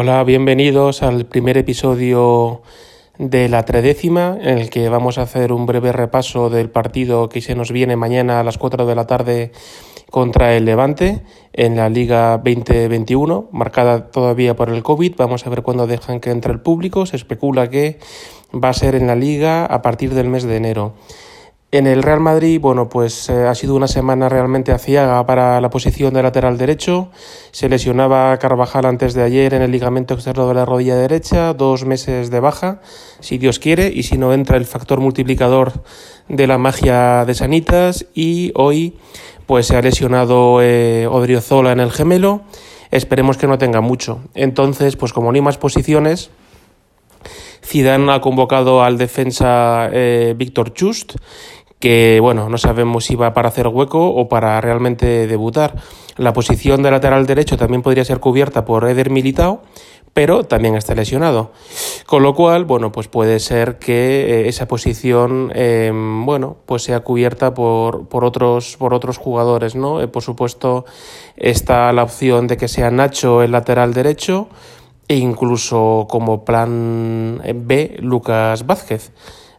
Hola, bienvenidos al primer episodio de la tredécima, en el que vamos a hacer un breve repaso del partido que se nos viene mañana a las 4 de la tarde contra el Levante en la Liga 2021, marcada todavía por el COVID. Vamos a ver cuándo dejan que entre el público. Se especula que va a ser en la Liga a partir del mes de enero. En el Real Madrid, bueno, pues eh, ha sido una semana realmente aciaga para la posición de lateral derecho. Se lesionaba Carvajal antes de ayer en el ligamento externo de la rodilla derecha, dos meses de baja, si Dios quiere, y si no entra el factor multiplicador de la magia de Sanitas. Y hoy, pues se ha lesionado eh, Odriozola en el gemelo. Esperemos que no tenga mucho. Entonces, pues como no hay más posiciones, Zidane ha convocado al defensa eh, Víctor Chust que bueno, no sabemos si va para hacer hueco o para realmente debutar. La posición de lateral derecho también podría ser cubierta por Eder Militao, pero también está lesionado. Con lo cual, bueno, pues puede ser que eh, esa posición, em, bueno, pues sea cubierta por, por, otros, por otros jugadores, ¿no? Eh, por supuesto, está la opción de que sea Nacho el lateral derecho e incluso como plan B, Lucas Vázquez.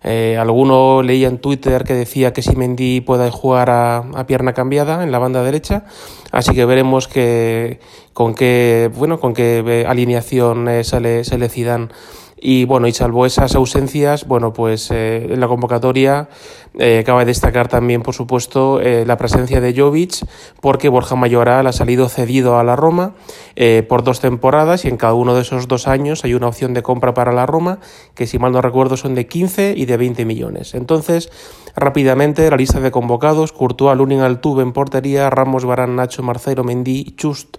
Eh, alguno leía en Twitter que decía que si Mendy puede jugar a, pierna cambiada en la banda derecha, así que veremos que, con qué bueno con qué alineación eh, sale, sale Zidane y bueno, y salvo esas ausencias, bueno, pues eh, en la convocatoria eh, acaba de destacar también, por supuesto, eh, la presencia de Jovic, porque Borja Mayoral ha salido cedido a la Roma por dos temporadas y en cada uno de esos dos años hay una opción de compra para la Roma, que si mal no recuerdo son de 15 y de 20 millones. Entonces, rápidamente, la lista de convocados, Courtois, Lunin Altuve en portería, Ramos, Barán, Nacho, Marcelo, Mendy, Chust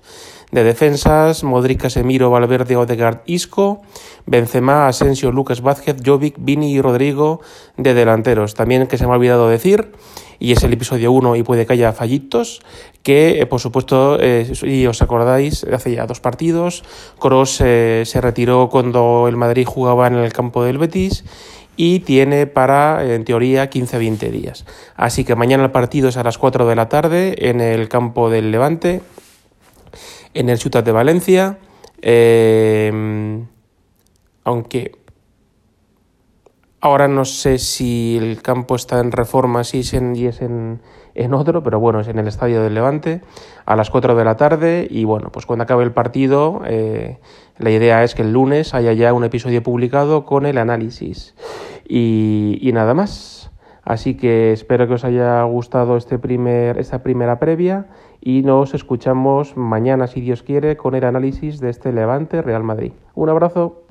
de defensas, Modric, Casemiro, Valverde, Odegaard, Isco, Benzema, Asensio, Lucas Vázquez, Jovic, Vini y Rodrigo de delanteros. También que se me ha olvidado decir, y es el episodio 1 y puede que haya fallitos, que eh, por supuesto, eh, si os acordáis, hace ya dos partidos, Cross eh, se retiró cuando el Madrid jugaba en el campo del Betis y tiene para, en teoría, 15-20 días. Así que mañana el partido es a las 4 de la tarde en el campo del Levante en el Ciutat de Valencia, eh, aunque ahora no sé si el campo está en reforma, si es en, y es en, en otro, pero bueno, es en el Estadio del Levante a las 4 de la tarde y bueno, pues cuando acabe el partido, eh, la idea es que el lunes haya ya un episodio publicado con el análisis y, y nada más. Así que espero que os haya gustado este primer, esta primera previa y nos escuchamos mañana, si Dios quiere, con el análisis de este Levante Real Madrid. Un abrazo.